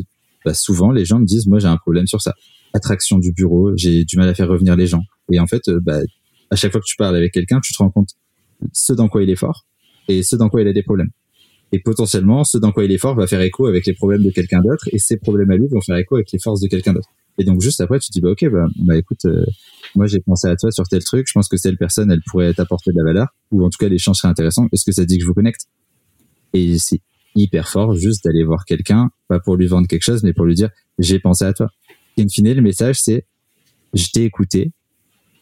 bah, souvent, les gens me disent, moi, j'ai un problème sur ça. Attraction du bureau, j'ai du mal à faire revenir les gens. Et en fait, bah, à chaque fois que tu parles avec quelqu'un, tu te rends compte ce dans quoi il est fort et ce dans quoi il a des problèmes. Et potentiellement, ce dans quoi il est fort va faire écho avec les problèmes de quelqu'un d'autre, et ses problèmes à lui vont faire écho avec les forces de quelqu'un d'autre. Et donc juste après, tu te dis bah ok, bah, bah écoute, euh, moi j'ai pensé à toi sur tel truc, je pense que telle personne, elle pourrait t'apporter de la valeur, ou en tout cas l'échange serait intéressant. Est-ce que ça dit que je vous connecte? Et c'est hyper fort juste d'aller voir quelqu'un, pas pour lui vendre quelque chose, mais pour lui dire j'ai pensé à toi. Et in fine, le message c'est je t'ai écouté,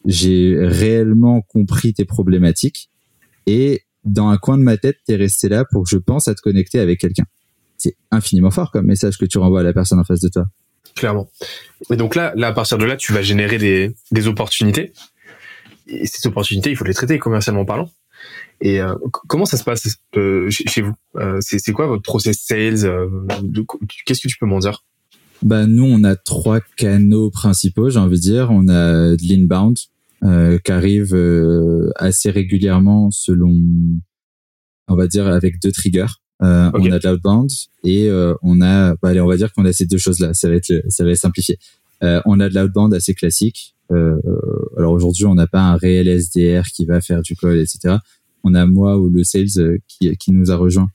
j'ai réellement compris tes problématiques, et dans un coin de ma tête, t'es resté là pour que je pense à te connecter avec quelqu'un. C'est infiniment fort comme message que tu renvoies à la personne en face de toi. Clairement. Et donc là, là, à partir de là, tu vas générer des, des opportunités. Et ces opportunités, il faut les traiter commercialement parlant. Et euh, comment ça se passe euh, chez vous? Euh, C'est quoi votre process sales euh, Qu'est-ce que tu peux m'en dire? Bah, Nous, on a trois canaux principaux, j'ai envie de dire. On a de l'inbound, euh, qui arrive euh, assez régulièrement selon, on va dire, avec deux triggers. Euh, okay. On a de l'outbound et euh, on a, bah, allez, on va dire qu'on a ces deux choses-là. Ça va être, ça va être simplifié. on a de l'outbound assez classique. alors aujourd'hui, on n'a pas un réel SDR qui va faire du call, etc. On a moi ou le sales qui, qui nous a rejoint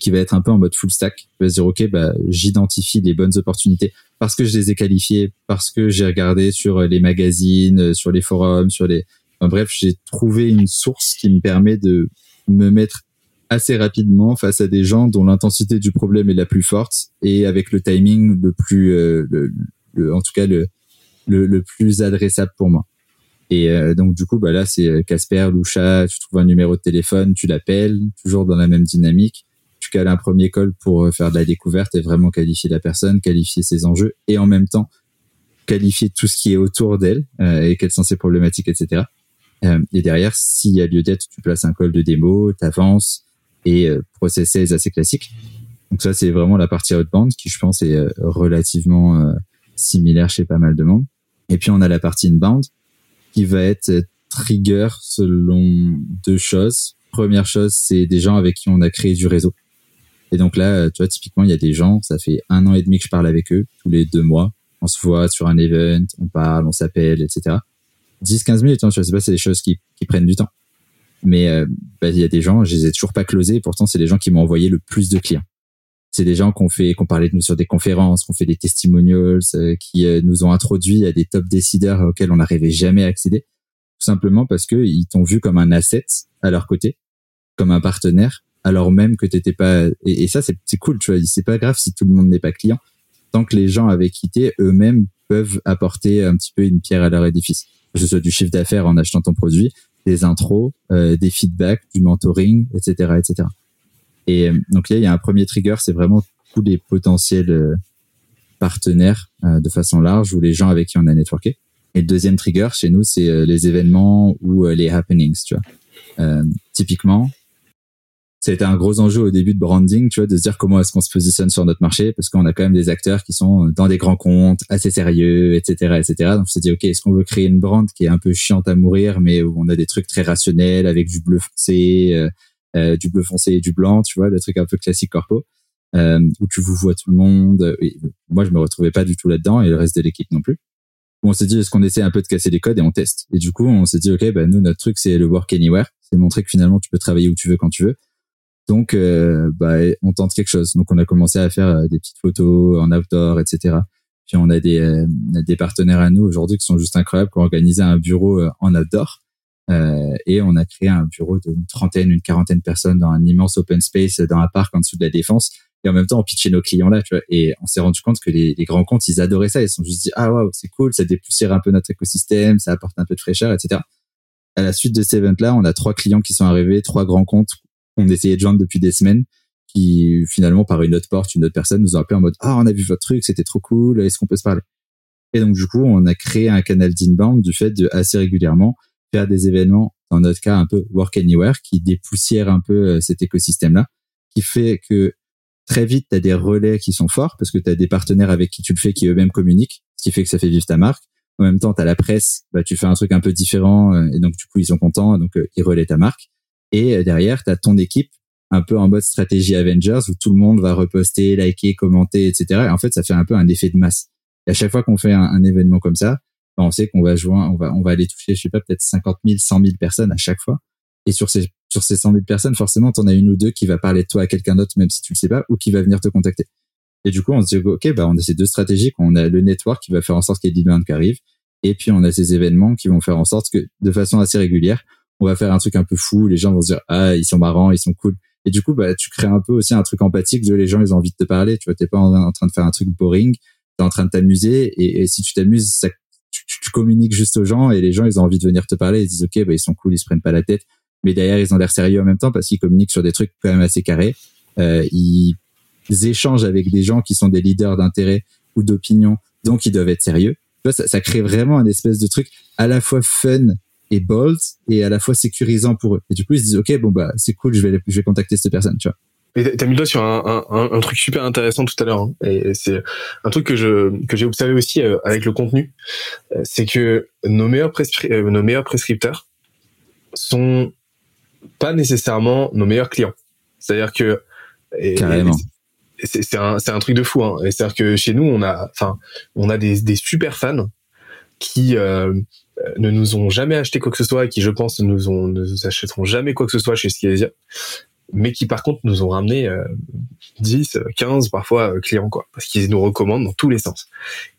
qui va être un peu en mode full stack, qui va se dire ok bah j'identifie les bonnes opportunités parce que je les ai qualifiées, parce que j'ai regardé sur les magazines, sur les forums, sur les enfin, bref, j'ai trouvé une source qui me permet de me mettre assez rapidement face à des gens dont l'intensité du problème est la plus forte et avec le timing le plus euh, le, le, en tout cas le, le, plus adressable pour moi. Et euh, donc du coup, bah là, c'est Casper, Loucha, tu trouves un numéro de téléphone, tu l'appelles, toujours dans la même dynamique tu cales un premier call pour euh, faire de la découverte et vraiment qualifier la personne, qualifier ses enjeux et en même temps qualifier tout ce qui est autour d'elle euh, et quelles sont ses problématiques, etc. Euh, et derrière, s'il y a lieu d'être, tu places un call de démo, t'avances et euh, process sales assez classique. Donc ça, c'est vraiment la partie outbound qui, je pense, est relativement similaire chez pas mal de monde. Et puis, on a la partie inbound qui va être trigger selon deux choses. Première chose, c'est des gens avec qui on a créé du réseau. Et donc là, tu vois, typiquement, il y a des gens, ça fait un an et demi que je parle avec eux, tous les deux mois. On se voit sur un event, on parle, on s'appelle, etc. 10-15 minutes, hein, je sais pas, c'est des choses qui, qui, prennent du temps. Mais euh, bah, il y a des gens, je les ai toujours pas closés, pourtant c'est les gens qui m'ont envoyé le plus de clients. C'est des gens qu'on fait, qu'on parlait de nous sur des conférences, qu'on fait des testimonials, euh, qui euh, nous ont introduits à des top décideurs auxquels on n'arrivait jamais à accéder, tout simplement parce que ils t'ont vu comme un asset à leur côté, comme un partenaire, alors même que t'étais pas et, ça c'est cool tu vois. C'est pas grave si tout le monde n'est pas client. Tant que les gens avaient quitté eux-mêmes peuvent apporter un petit peu une pierre à leur édifice. Que ce soit du chiffre d'affaires en achetant ton produit des intros euh, des feedbacks du mentoring etc etc et euh, donc là il y a un premier trigger c'est vraiment tous les potentiels euh, partenaires euh, de façon large ou les gens avec qui on a networké. Et le deuxième trigger chez nous c'est les événements ou les happenings tu vois. Typiquement c'était un gros enjeu au début de branding, tu vois, de se dire comment est-ce qu'on se positionne sur notre marché, parce qu'on a quand même des acteurs qui sont dans des grands comptes, assez sérieux, etc., etc. Donc on s'est dit, ok, est-ce qu'on veut créer une brand qui est un peu chiante à mourir, mais où on a des trucs très rationnels avec du bleu foncé, euh, euh, du bleu foncé et du blanc, tu vois, le truc un peu classique corpo, euh, où tu vous vois tout le monde. Moi, je me retrouvais pas du tout là-dedans, et le reste de l'équipe non plus. On s'est dit, est-ce qu'on essaie un peu de casser les codes et on teste. Et du coup, on s'est dit, ok, bah nous, notre truc, c'est le work anywhere, c'est montrer que finalement, tu peux travailler où tu veux quand tu veux donc, euh, bah, on tente quelque chose. Donc, on a commencé à faire euh, des petites photos en outdoor, etc. Puis, on a des, euh, des partenaires à nous aujourd'hui qui sont juste incroyables, qui ont organisé un bureau en outdoor. et on a créé un bureau d'une trentaine, une quarantaine de personnes dans un immense open space, dans un parc en dessous de la défense. Et en même temps, on pitchait nos clients là, tu vois. Et on s'est rendu compte que les, les, grands comptes, ils adoraient ça. Ils se sont juste dit, ah waouh, c'est cool, ça dépoussière un peu notre écosystème, ça apporte un peu de fraîcheur, etc. À la suite de cet event-là, on a trois clients qui sont arrivés, trois grands comptes on essayait de joindre depuis des semaines qui finalement par une autre porte, une autre personne nous ont appelé en mode ah on a vu votre truc, c'était trop cool, est-ce qu'on peut se parler? Et donc du coup on a créé un canal d'inbound du fait de assez régulièrement faire des événements dans notre cas un peu work anywhere qui dépoussière un peu euh, cet écosystème là, qui fait que très vite tu as des relais qui sont forts parce que tu as des partenaires avec qui tu le fais qui eux-mêmes communiquent, ce qui fait que ça fait vivre ta marque. En même temps, tu as la presse, bah, tu fais un truc un peu différent euh, et donc du coup ils sont contents, donc euh, ils relaient ta marque. Et euh, derrière, tu as ton équipe un peu en mode stratégie Avengers où tout le monde va reposter, liker, commenter, etc. Et en fait, ça fait un peu un effet de masse. Et à chaque fois qu'on fait un, événement comme ça, ben, on sait qu'on va jouer, on va, on va aller toucher, je sais pas, peut-être 50 000, 100 000 personnes à chaque fois. Et sur ces, sur ces 100 000 personnes, forcément, t'en as une ou deux qui va parler de toi à quelqu'un d'autre, même si tu le sais pas, ou qui va venir te contacter. Et du coup, on se dit, OK, bah, on a ces deux stratégies. On a le network qui va faire en sorte qu'il y ait qui arrivent. Et puis, on a ces événements qui vont faire en sorte que, de façon assez régulière, on va faire un truc un peu fou. Les gens vont se dire, ah, ils sont marrants, ils sont cool. Et du coup, bah, tu crées un peu aussi un truc empathique de les gens, ils ont envie de te parler. Tu vois, t'es pas en, train de faire un truc boring. T'es en train de t'amuser. Et, si tu t'amuses, ça, tu, communiques juste aux gens et les gens, ils ont envie de venir te parler. Ils disent, OK, bah, ils sont cool, ils se prennent pas la tête. Mais derrière, ils ont l'air sérieux en même temps parce qu'ils communiquent sur des trucs quand même assez carrés. Euh, ils échangent avec des gens qui sont des leaders d'intérêt ou d'opinion, donc ils doivent être sérieux. Ça, ça crée vraiment un espèce de truc à la fois fun et bold et à la fois sécurisant pour eux. Et du coup, ils se disent, OK, bon, bah, c'est cool, je vais, je vais contacter cette personne, tu vois. Et t'as mis le doigt sur un, un, un, truc super intéressant tout à l'heure, hein. et c'est un truc que je que j'ai observé aussi euh, avec le contenu, euh, c'est que nos meilleurs euh, nos meilleurs prescripteurs sont pas nécessairement nos meilleurs clients. C'est-à-dire que carrément c'est un, un truc de fou. Hein. C'est-à-dire que chez nous, on a, enfin, on a des, des super fans qui euh, ne nous ont jamais acheté quoi que ce soit et qui, je pense, ne nous, ont, ne nous achèteront jamais quoi que ce soit chez Skilesia, mais qui, par contre, nous ont ramené euh, 10, 15, parfois, euh, clients, quoi, parce qu'ils nous recommandent dans tous les sens.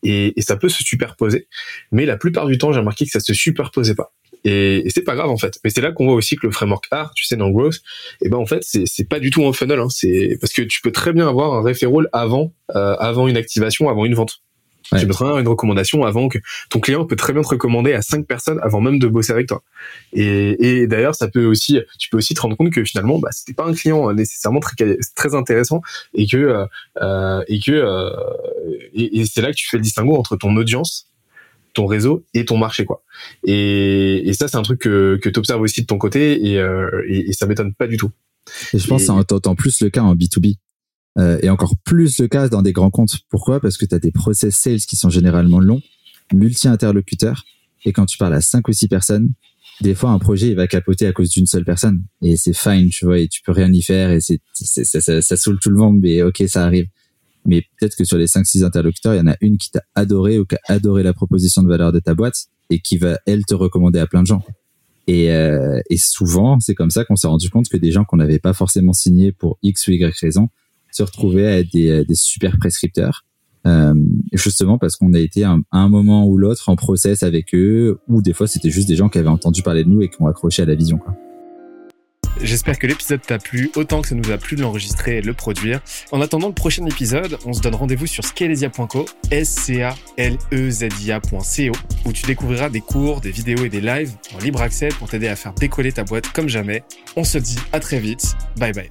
Et, et ça peut se superposer, mais la plupart du temps, j'ai remarqué que ça se superposait pas. Et, c'est pas grave en fait. Mais c'est là qu'on voit aussi que le framework art, tu sais, dans Growth, et eh ben en fait c'est pas du tout un funnel. Hein. C'est parce que tu peux très bien avoir un referral avant euh, avant une activation, avant une vente. Tu peux très bien une recommandation avant que ton client peut très bien te recommander à cinq personnes avant même de bosser avec toi. Et, et d'ailleurs, ça peut aussi, tu peux aussi te rendre compte que finalement, bah, c'était pas un client nécessairement très très intéressant et que euh, euh et que euh, et, et c'est là que tu fais le distinguo entre ton audience ton réseau et ton marché quoi. Et, et ça c'est un truc que, que tu observes aussi de ton côté et, euh, et, et, ça m'étonne pas du tout. Et je pense que c'est d'autant plus le cas en B2B. Euh, et encore plus le cas dans des grands comptes. Pourquoi? Parce que tu as des process sales qui sont généralement longs, multi-interlocuteurs, et quand tu parles à cinq ou six personnes, des fois un projet il va capoter à cause d'une seule personne et c'est fine tu vois et tu peux rien y faire et c'est ça, ça, ça saoule tout le monde mais ok ça arrive mais peut-être que sur les 5-6 interlocuteurs, il y en a une qui t'a adoré ou qui a adoré la proposition de valeur de ta boîte et qui va, elle, te recommander à plein de gens. Et, euh, et souvent, c'est comme ça qu'on s'est rendu compte que des gens qu'on n'avait pas forcément signés pour X ou Y raison se retrouvaient à être des, des super prescripteurs. Euh, justement parce qu'on a été à un, moment ou l'autre en process avec eux, ou des fois c'était juste des gens qui avaient entendu parler de nous et qui ont accroché à la vision. Quoi. J'espère que l'épisode t'a plu autant que ça nous a plu de l'enregistrer et de le produire. En attendant le prochain épisode, on se donne rendez-vous sur scalesia.co, s c a l z i où tu découvriras des cours, des vidéos et des lives en libre accès pour t'aider à faire décoller ta boîte comme jamais. On se dit à très vite. Bye bye.